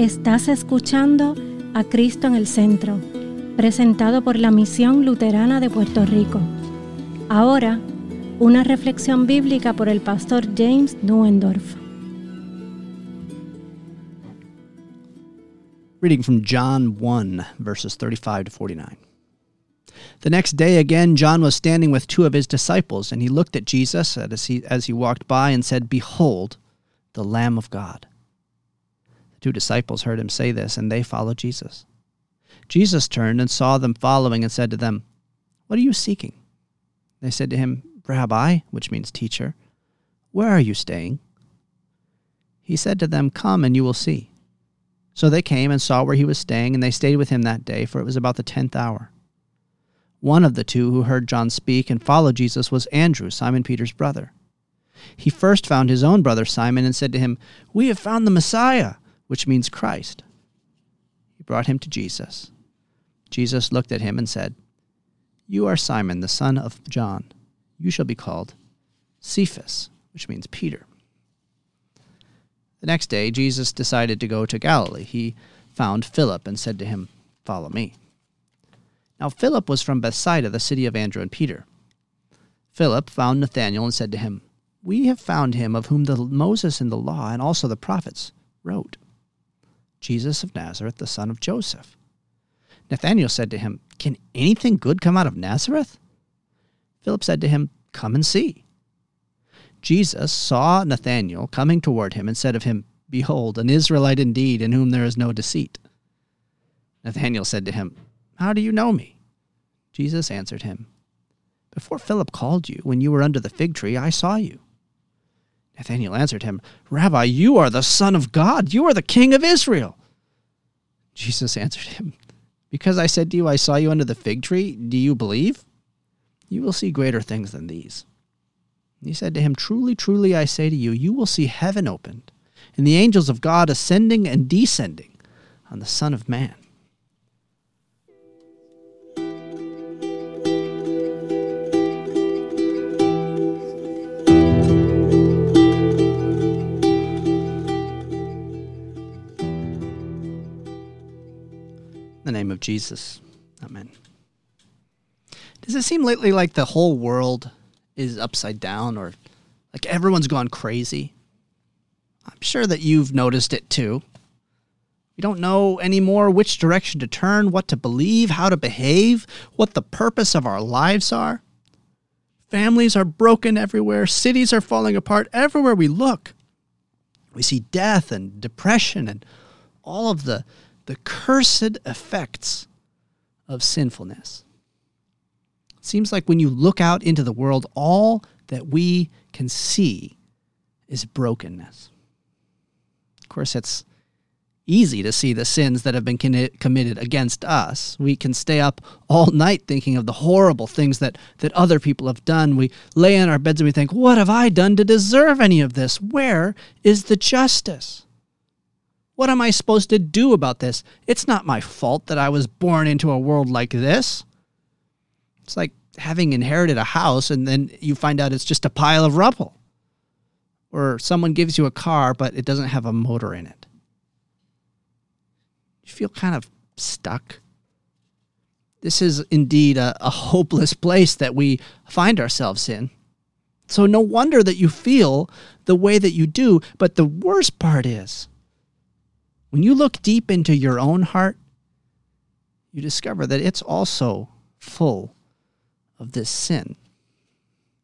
Estás escuchando a Cristo en el Centro, presentado por la Misión Luterana de Puerto Rico. Ahora, una reflexión bíblica por el pastor James Nuendorf. Reading from John 1, verses 35 to 49. The next day again, John was standing with two of his disciples, and he looked at Jesus as he, as he walked by and said, Behold, the Lamb of God. Two disciples heard him say this, and they followed Jesus. Jesus turned and saw them following and said to them, What are you seeking? They said to him, Rabbi, which means teacher, where are you staying? He said to them, Come and you will see. So they came and saw where he was staying, and they stayed with him that day, for it was about the tenth hour. One of the two who heard John speak and followed Jesus was Andrew, Simon Peter's brother. He first found his own brother Simon and said to him, We have found the Messiah which means Christ. He brought him to Jesus. Jesus looked at him and said, You are Simon, the son of John. You shall be called Cephas, which means Peter. The next day, Jesus decided to go to Galilee. He found Philip and said to him, Follow me. Now, Philip was from Bethsaida, the city of Andrew and Peter. Philip found Nathanael and said to him, We have found him of whom the Moses in the law and also the prophets wrote Jesus of Nazareth, the son of Joseph. Nathanael said to him, Can anything good come out of Nazareth? Philip said to him, Come and see. Jesus saw Nathanael coming toward him and said of him, Behold, an Israelite indeed, in whom there is no deceit. Nathanael said to him, How do you know me? Jesus answered him, Before Philip called you, when you were under the fig tree, I saw you. Nathanael answered him, Rabbi, you are the Son of God. You are the King of Israel. Jesus answered him, Because I said to you, I saw you under the fig tree, do you believe? You will see greater things than these. He said to him, Truly, truly, I say to you, you will see heaven opened, and the angels of God ascending and descending on the Son of Man. Name of Jesus. Amen. Does it seem lately like the whole world is upside down or like everyone's gone crazy? I'm sure that you've noticed it too. We don't know anymore which direction to turn, what to believe, how to behave, what the purpose of our lives are. Families are broken everywhere, cities are falling apart everywhere we look. We see death and depression and all of the the cursed effects of sinfulness. It seems like when you look out into the world, all that we can see is brokenness. Of course, it's easy to see the sins that have been committed against us. We can stay up all night thinking of the horrible things that, that other people have done. We lay in our beds and we think, What have I done to deserve any of this? Where is the justice? What am I supposed to do about this? It's not my fault that I was born into a world like this. It's like having inherited a house and then you find out it's just a pile of rubble. Or someone gives you a car, but it doesn't have a motor in it. You feel kind of stuck. This is indeed a, a hopeless place that we find ourselves in. So, no wonder that you feel the way that you do. But the worst part is, when you look deep into your own heart, you discover that it's also full of this sin.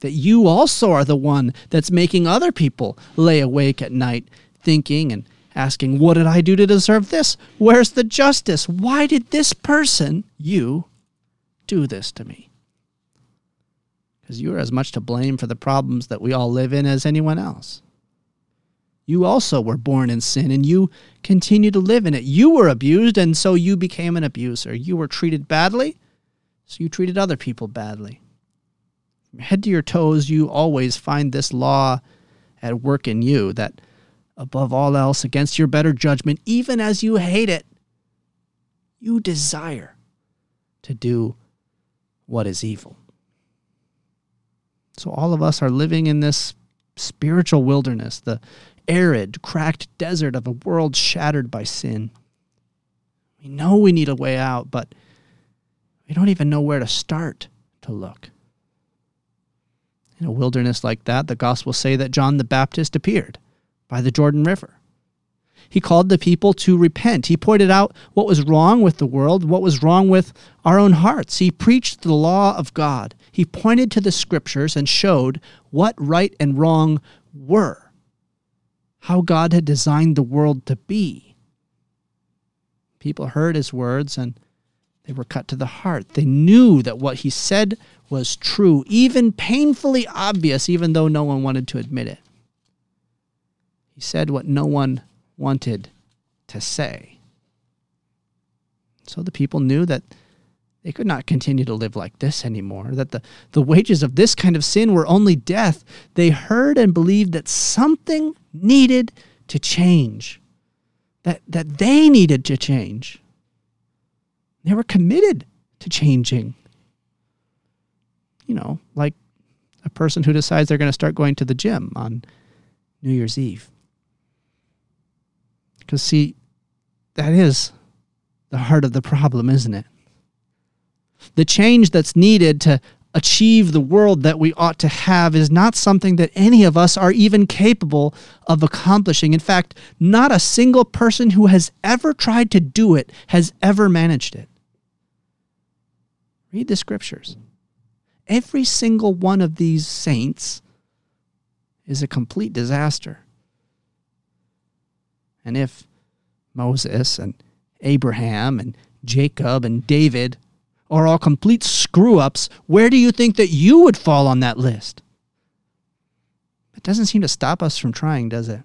That you also are the one that's making other people lay awake at night thinking and asking, What did I do to deserve this? Where's the justice? Why did this person, you, do this to me? Because you are as much to blame for the problems that we all live in as anyone else. You also were born in sin and you continue to live in it. You were abused and so you became an abuser. You were treated badly, so you treated other people badly. From head to your toes, you always find this law at work in you that, above all else, against your better judgment, even as you hate it, you desire to do what is evil. So all of us are living in this spiritual wilderness, the arid, cracked desert of a world shattered by sin. We know we need a way out, but we don't even know where to start to look. In a wilderness like that, the Gospels say that John the Baptist appeared by the Jordan River. He called the people to repent. He pointed out what was wrong with the world, what was wrong with our own hearts. He preached the law of God. He pointed to the scriptures and showed what right and wrong were, how God had designed the world to be. People heard his words and they were cut to the heart. They knew that what he said was true, even painfully obvious, even though no one wanted to admit it. He said what no one wanted to say. So the people knew that they could not continue to live like this anymore, that the, the wages of this kind of sin were only death. They heard and believed that something needed to change, that, that they needed to change. They were committed to changing. You know, like a person who decides they're going to start going to the gym on New Year's Eve. Because, see, that is the heart of the problem, isn't it? The change that's needed to achieve the world that we ought to have is not something that any of us are even capable of accomplishing. In fact, not a single person who has ever tried to do it has ever managed it. Read the scriptures. Every single one of these saints is a complete disaster. And if Moses and Abraham and Jacob and David are all complete screw ups, where do you think that you would fall on that list? It doesn't seem to stop us from trying, does it?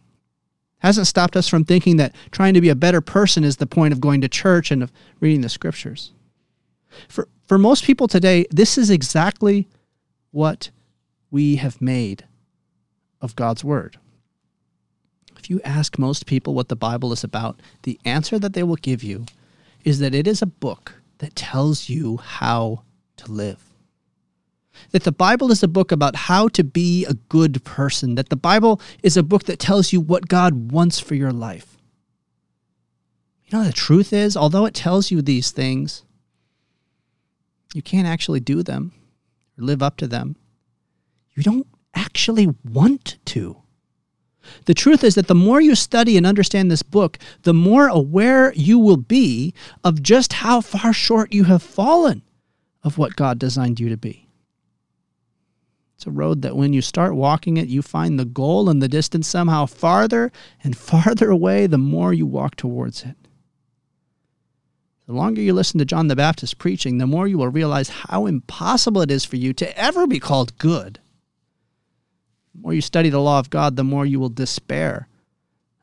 Hasn't stopped us from thinking that trying to be a better person is the point of going to church and of reading the scriptures. For, for most people today, this is exactly what we have made of God's Word. If you ask most people what the Bible is about, the answer that they will give you is that it is a book that tells you how to live. That the Bible is a book about how to be a good person. That the Bible is a book that tells you what God wants for your life. You know, the truth is, although it tells you these things, you can't actually do them or live up to them. You don't actually want to. The truth is that the more you study and understand this book, the more aware you will be of just how far short you have fallen of what God designed you to be. It's a road that when you start walking it, you find the goal and the distance somehow farther and farther away the more you walk towards it. The longer you listen to John the Baptist preaching, the more you will realize how impossible it is for you to ever be called good the more you study the law of God, the more you will despair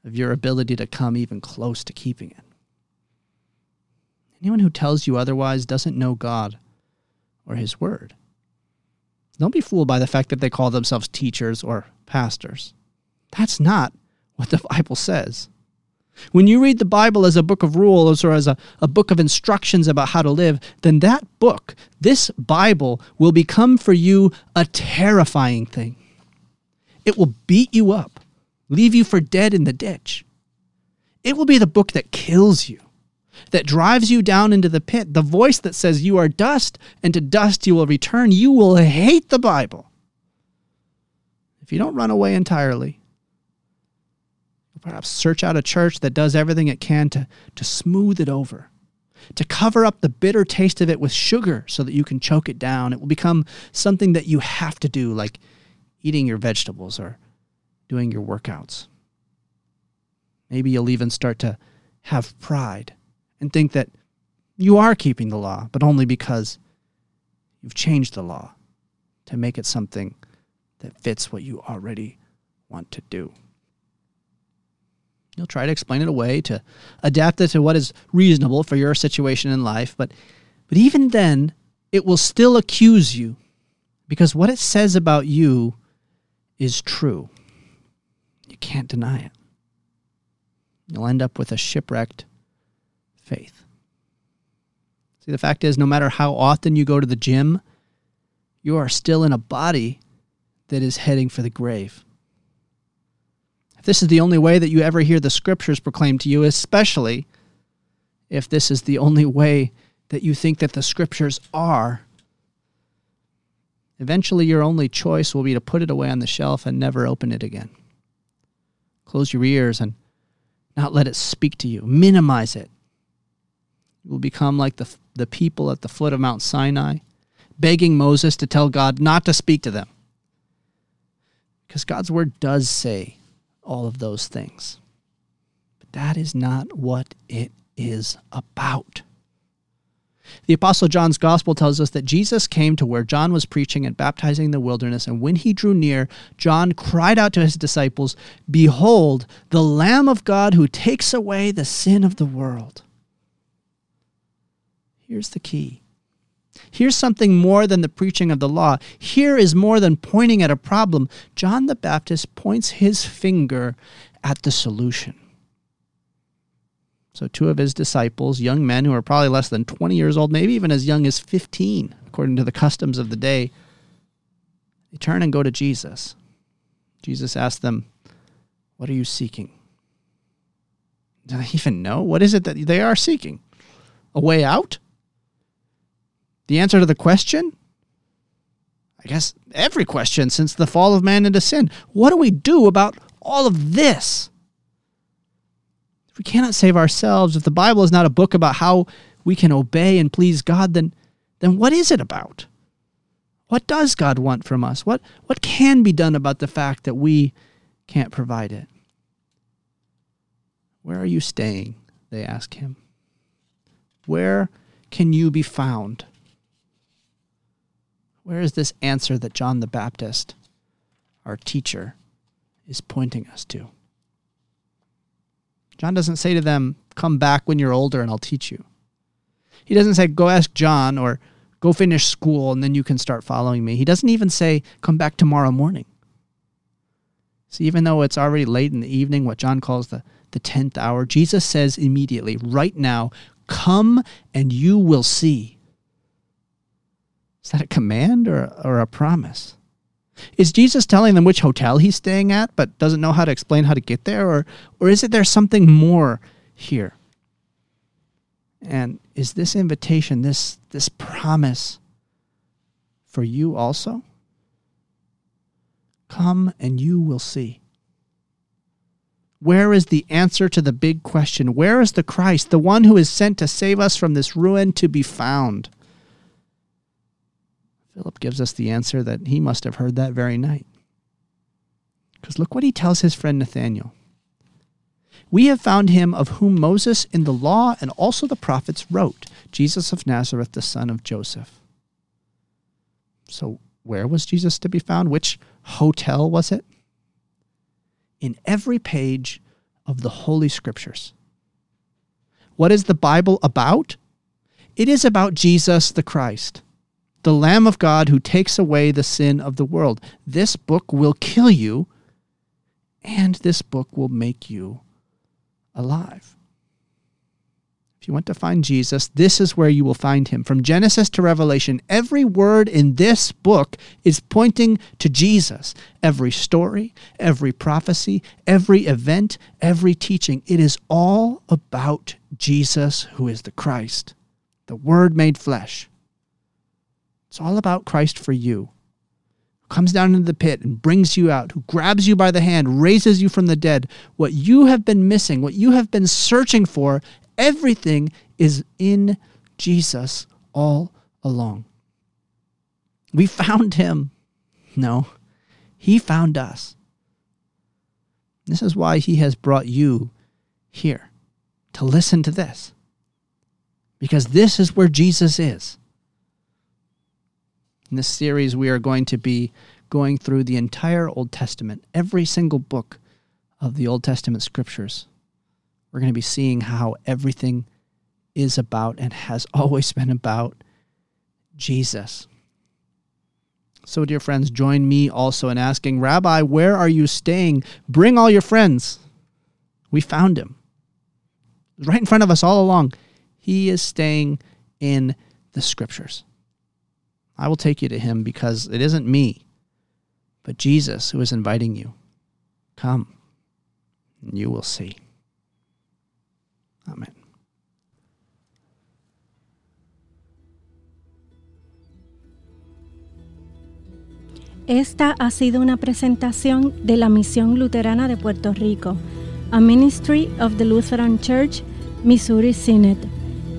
of your ability to come even close to keeping it. Anyone who tells you otherwise doesn't know God or His Word. Don't be fooled by the fact that they call themselves teachers or pastors. That's not what the Bible says. When you read the Bible as a book of rules or as a, a book of instructions about how to live, then that book, this Bible, will become for you a terrifying thing. It will beat you up, leave you for dead in the ditch. It will be the book that kills you, that drives you down into the pit, the voice that says you are dust and to dust you will return. You will hate the Bible. If you don't run away entirely, perhaps search out a church that does everything it can to, to smooth it over, to cover up the bitter taste of it with sugar so that you can choke it down. It will become something that you have to do, like eating your vegetables or doing your workouts. Maybe you'll even start to have pride and think that you are keeping the law, but only because you've changed the law to make it something that fits what you already want to do. You'll try to explain it away to adapt it to what is reasonable for your situation in life, but but even then it will still accuse you because what it says about you is true. You can't deny it. You'll end up with a shipwrecked faith. See, the fact is, no matter how often you go to the gym, you are still in a body that is heading for the grave. if this is the only way that you ever hear the scriptures proclaimed to you, especially if this is the only way that you think that the scriptures are, eventually your only choice will be to put it away on the shelf and never open it again. Close your ears and not let it speak to you. Minimize it. You will become like the, the people at the foot of Mount Sinai, begging Moses to tell God not to speak to them. Because God's word does say all of those things. But that is not what it is about. The Apostle John's Gospel tells us that Jesus came to where John was preaching and baptizing in the wilderness, and when he drew near, John cried out to his disciples, Behold, the Lamb of God who takes away the sin of the world. Here's the key Here's something more than the preaching of the law. Here is more than pointing at a problem. John the Baptist points his finger at the solution. So, two of his disciples, young men who are probably less than 20 years old, maybe even as young as 15, according to the customs of the day, they turn and go to Jesus. Jesus asks them, What are you seeking? Do they even know? What is it that they are seeking? A way out? The answer to the question? I guess every question since the fall of man into sin. What do we do about all of this? We cannot save ourselves, if the Bible is not a book about how we can obey and please God, then, then what is it about? What does God want from us? What, what can be done about the fact that we can't provide it? Where are you staying? They ask him. Where can you be found? Where is this answer that John the Baptist, our teacher, is pointing us to? John doesn't say to them, Come back when you're older and I'll teach you. He doesn't say, Go ask John or go finish school and then you can start following me. He doesn't even say, Come back tomorrow morning. See, even though it's already late in the evening, what John calls the, the 10th hour, Jesus says immediately, right now, Come and you will see. Is that a command or, or a promise? Is Jesus telling them which hotel he's staying at, but doesn't know how to explain how to get there? Or, or is it there something more here? And is this invitation, this, this promise for you also? Come and you will see. Where is the answer to the big question? Where is the Christ, the one who is sent to save us from this ruin, to be found? Philip gives us the answer that he must have heard that very night. Because look what he tells his friend Nathanael. We have found him of whom Moses in the law and also the prophets wrote, Jesus of Nazareth, the son of Joseph. So, where was Jesus to be found? Which hotel was it? In every page of the Holy Scriptures. What is the Bible about? It is about Jesus the Christ the Lamb of God who takes away the sin of the world. This book will kill you, and this book will make you alive. If you want to find Jesus, this is where you will find him. From Genesis to Revelation, every word in this book is pointing to Jesus. Every story, every prophecy, every event, every teaching, it is all about Jesus, who is the Christ, the Word made flesh. It's all about Christ for you. Who comes down into the pit and brings you out, who grabs you by the hand, raises you from the dead. What you have been missing, what you have been searching for, everything is in Jesus all along. We found him. No, he found us. This is why he has brought you here to listen to this. Because this is where Jesus is. In this series, we are going to be going through the entire Old Testament, every single book of the Old Testament scriptures. We're going to be seeing how everything is about and has always been about Jesus. So, dear friends, join me also in asking, Rabbi, where are you staying? Bring all your friends. We found him. Right in front of us all along. He is staying in the scriptures. I will take you to him because it isn't me, but Jesus who is inviting you. Come. And you will see. Amen. Esta ha sido una presentación de la Misión Luterana de Puerto Rico, a Ministry of the Lutheran Church, Missouri Synod.